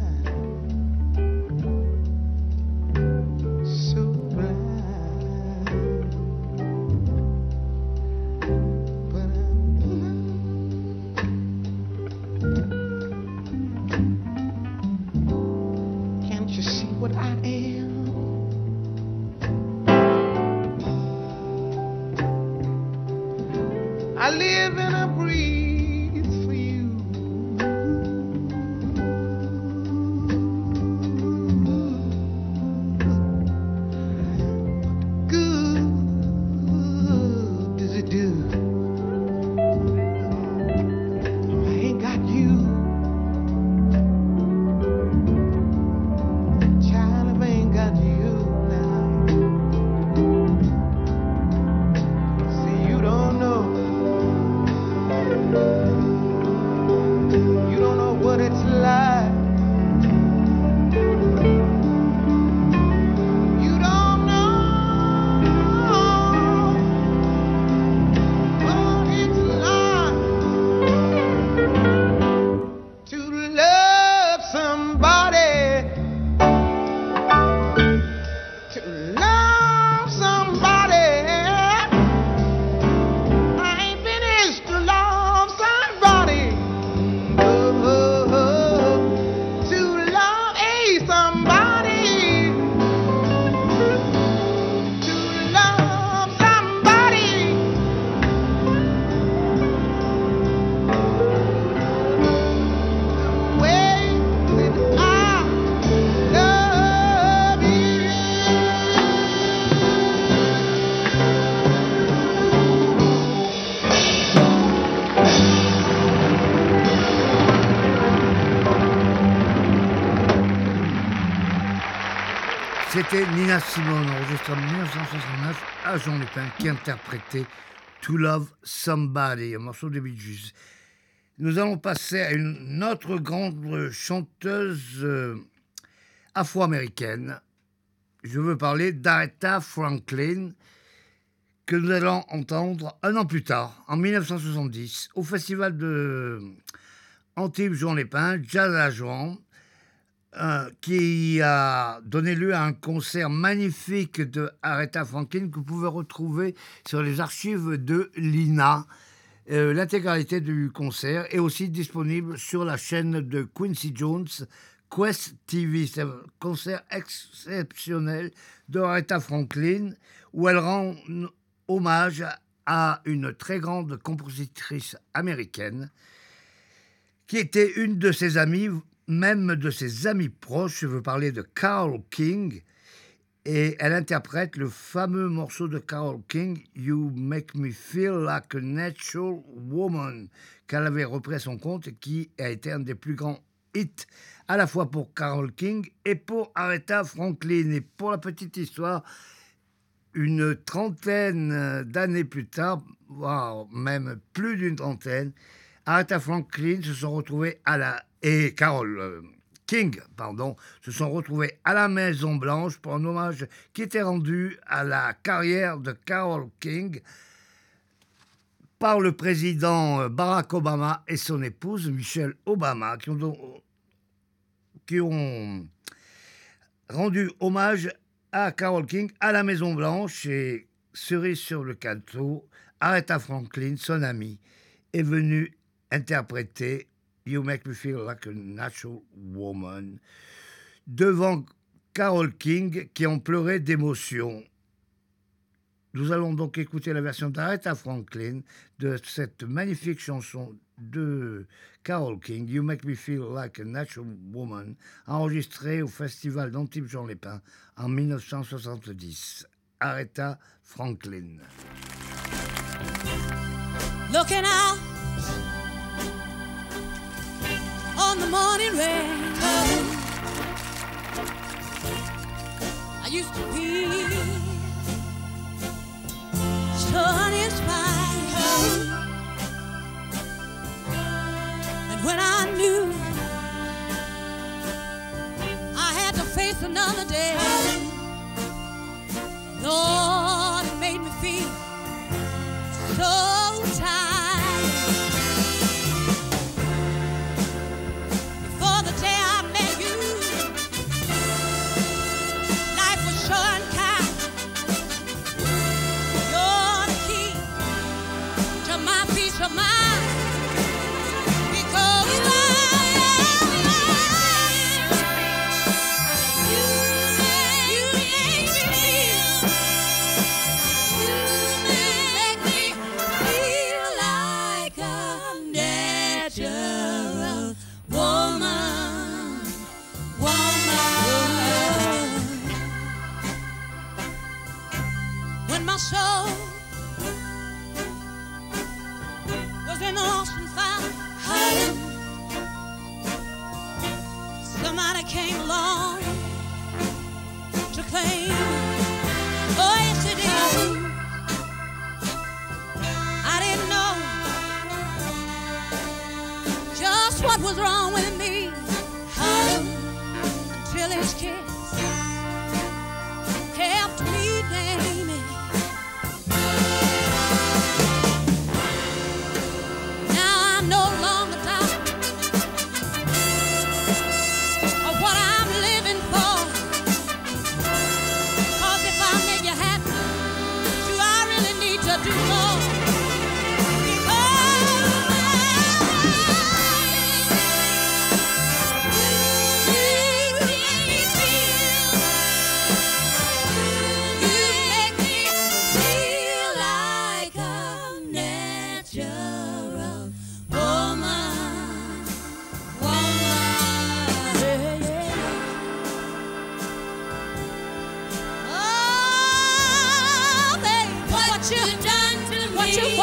C'était Nina Simone, enregistrée en 1969 à Jean Lépin, qui interprétait To Love Somebody, un morceau de Bee. Nous allons passer à une autre grande chanteuse euh, afro-américaine. Je veux parler d'Aretha Franklin, que nous allons entendre un an plus tard, en 1970, au festival de Antibes Jean Lépin, Jazz à Jouan, euh, qui a donné lieu à un concert magnifique de Aretha Franklin que vous pouvez retrouver sur les archives de l'INA. Euh, L'intégralité du concert est aussi disponible sur la chaîne de Quincy Jones, Quest TV. C'est un concert exceptionnel de Aretha Franklin où elle rend hommage à une très grande compositrice américaine qui était une de ses amies, même de ses amis proches. Je veux parler de Carole King. Et elle interprète le fameux morceau de Carole King, You Make Me Feel Like a Natural Woman, qu'elle avait repris à son compte et qui a été un des plus grands hits à la fois pour Carole King et pour Aretha Franklin. Et pour la petite histoire, une trentaine d'années plus tard, voire même plus d'une trentaine, Aretha Franklin se sont retrouvés à la et Carole euh, King, pardon, se sont retrouvés à la Maison Blanche pour un hommage qui était rendu à la carrière de Carole King par le président euh, Barack Obama et son épouse Michelle Obama, qui ont, rendu hommage à Carole King à la Maison Blanche et cerise sur le gâteau, Aretha Franklin, son amie, est venue interpréter You Make Me Feel Like a Natural Woman devant Carole King qui ont pleuré d'émotion. Nous allons donc écouter la version d'Aretha Franklin de cette magnifique chanson de Carole King, You Make Me Feel Like a Natural Woman, enregistrée au festival d'Antibes Jean Lépin en 1970. Aretha Franklin. The morning rain. I used to be so uninspired, and when I knew I had to face another day, Lord, it made me feel so tired.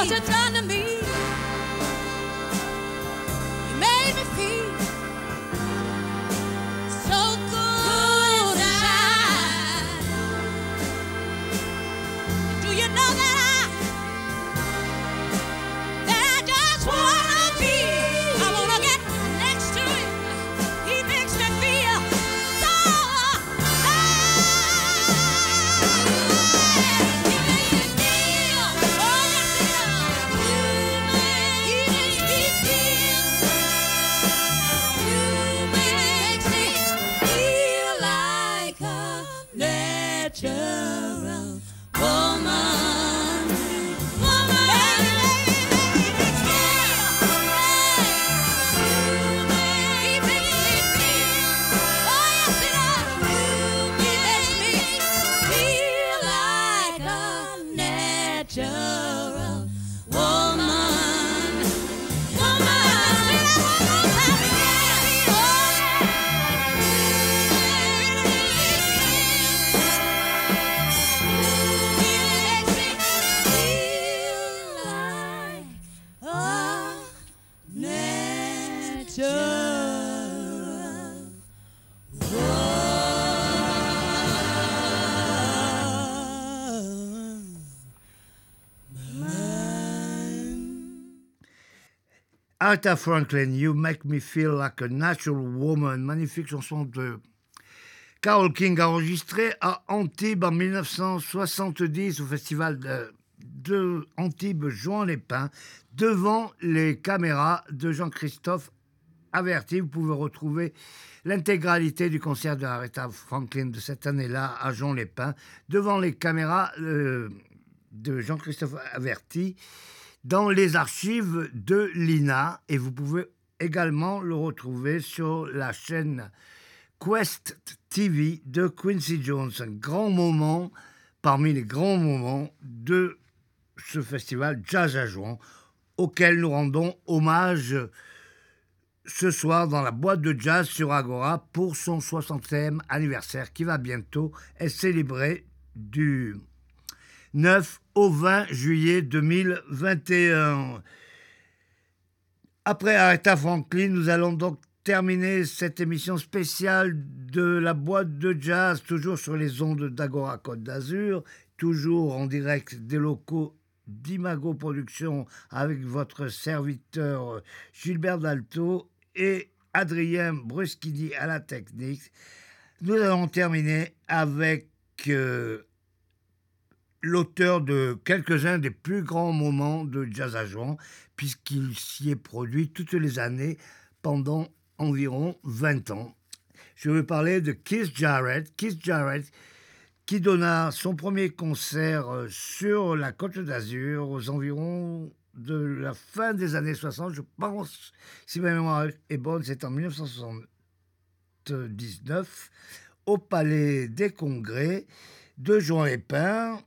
Me? What you, Aretha Franklin, You Make Me Feel Like a Natural Woman, magnifique chanson de Carole King enregistrée à Antibes en 1970 au festival de, Antibes Jean Lépin devant les caméras de Jean-Christophe Averti. Vous pouvez retrouver l'intégralité du concert de Aretha Franklin de cette année-là à Jean Lépin devant les caméras euh, de Jean-Christophe Averti dans les archives de l'INA et vous pouvez également le retrouver sur la chaîne Quest TV de Quincy Jones. Un grand moment parmi les grands moments de ce festival Jazz à Jouan, auquel nous rendons hommage ce soir dans la boîte de jazz sur Agora pour son 60e anniversaire qui va bientôt être célébré du 9 au 20 juillet 2021. Après Aretha Franklin, nous allons donc terminer cette émission spéciale de la boîte de jazz, toujours sur les ondes d'Agora Côte d'Azur, toujours en direct des locaux d'Imago Productions avec votre serviteur Gilbert Dalto et Adrien Bruschini à la technique. Nous allons terminer avec euh, l'auteur de quelques-uns des plus grands moments de Jazz à Jouan, puisqu'il s'y est produit toutes les années pendant environ 20 ans. Je veux parler de Keith Jarrett. Keith Jarrett qui donna son premier concert euh, sur la Côte d'Azur aux environs de la fin des années 60, je pense, si ma mémoire est bonne, c'est en 1979, au Palais des Congrès de Jean Épin.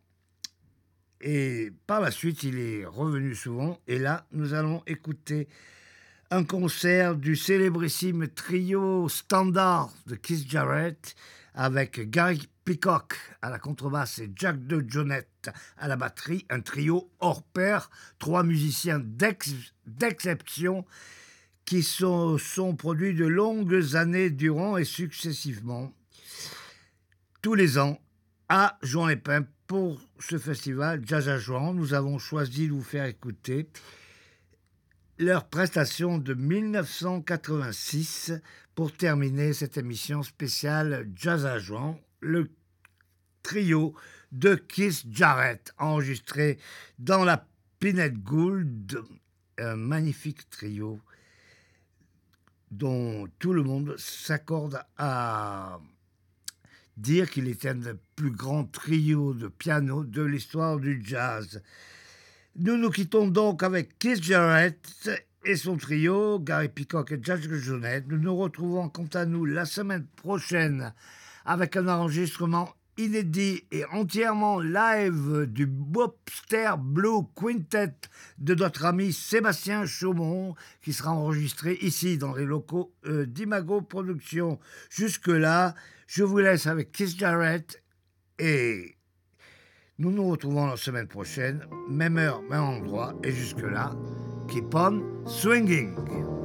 Et par la suite, il est revenu souvent. Et là, nous allons écouter un concert du célébrissime trio standard de Keith Jarrett avec Gary Peacock à la contrebasse et Jack de Jonette à la batterie, un trio hors pair, trois musiciens d'exception qui sont, sont produits de longues années durant et successivement, tous les ans, à Jouan-les-Pins pour ce festival Jazz à Jouan. Nous avons choisi de vous faire écouter leur prestation de 1986 pour terminer cette émission spéciale Jazz à Jouan, le trio de Keith Jarrett, enregistré dans la Pinette Gould, un magnifique trio dont tout le monde s'accorde à dire qu'il est un des plus grands trios de piano de l'histoire du jazz. Nous nous quittons donc avec Keith Jarrett et son trio, Gary Peacock et Judge Jonette. Nous nous retrouvons quant à nous la semaine prochaine avec un enregistrement inédit et entièrement live du Bobster Blue Quintet de notre ami Sébastien Chaumont qui sera enregistré ici dans les locaux euh, d'Imago Productions. Jusque-là, je vous laisse avec Keith Jarrett et nous nous retrouvons la semaine prochaine, même heure, même endroit, et jusque-là, keep on swinging.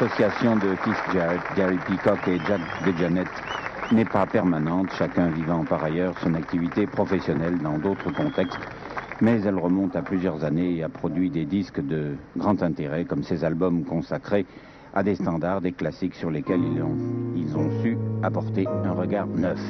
L'association de fils Jarrett, Gary Peacock et Jack DeJohnette n'est pas permanente, chacun vivant par ailleurs son activité professionnelle dans d'autres contextes, mais elle remonte à plusieurs années et a produit des disques de grand intérêt, comme ces albums consacrés à des standards, des classiques sur lesquels ils ont su apporter un regard neuf.